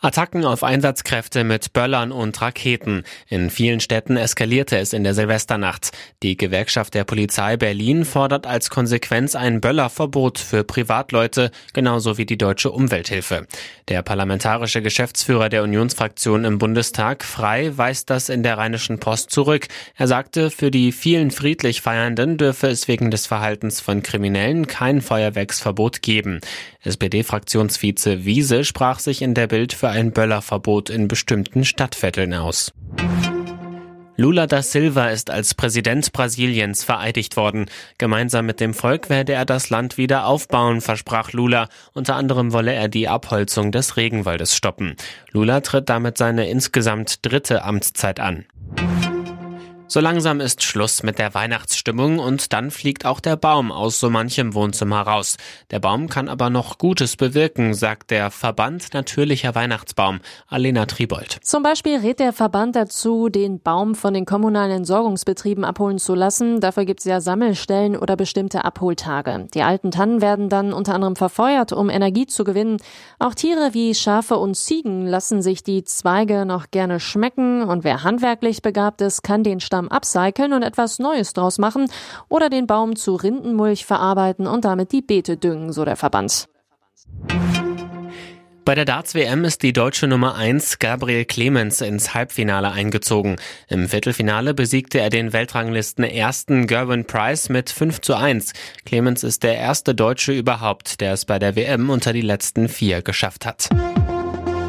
Attacken auf Einsatzkräfte mit Böllern und Raketen. In vielen Städten eskalierte es in der Silvesternacht. Die Gewerkschaft der Polizei Berlin fordert als Konsequenz ein Böllerverbot für Privatleute, genauso wie die Deutsche Umwelthilfe. Der parlamentarische Geschäftsführer der Unionsfraktion im Bundestag, Frei, weist das in der Rheinischen Post zurück. Er sagte, für die vielen friedlich Feiernden dürfe es wegen des Verhaltens von Kriminellen kein Feuerwerksverbot geben. SPD-Fraktionsvize Wiese sprach sich in der Bild für für ein Böllerverbot in bestimmten Stadtvierteln aus. Lula da Silva ist als Präsident Brasiliens vereidigt worden. Gemeinsam mit dem Volk werde er das Land wieder aufbauen, versprach Lula. Unter anderem wolle er die Abholzung des Regenwaldes stoppen. Lula tritt damit seine insgesamt dritte Amtszeit an. So langsam ist Schluss mit der Weihnachtsstimmung und dann fliegt auch der Baum aus so manchem Wohnzimmer raus. Der Baum kann aber noch Gutes bewirken, sagt der Verband Natürlicher Weihnachtsbaum, Alena Tribold. Zum Beispiel rät der Verband dazu, den Baum von den kommunalen Entsorgungsbetrieben abholen zu lassen. Dafür gibt es ja Sammelstellen oder bestimmte Abholtage. Die alten Tannen werden dann unter anderem verfeuert, um Energie zu gewinnen. Auch Tiere wie Schafe und Ziegen lassen sich die Zweige noch gerne schmecken und wer handwerklich begabt ist, kann den Stamm Stamm upcyclen und etwas Neues draus machen oder den Baum zu Rindenmulch verarbeiten und damit die Beete düngen, so der Verband. Bei der Darts-WM ist die deutsche Nummer 1 Gabriel Clemens ins Halbfinale eingezogen. Im Viertelfinale besiegte er den Weltranglisten ersten Gerwin Price mit 5 zu 1. Clemens ist der erste Deutsche überhaupt, der es bei der WM unter die letzten vier geschafft hat.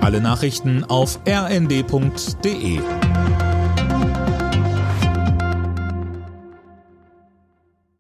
Alle Nachrichten auf rnd.de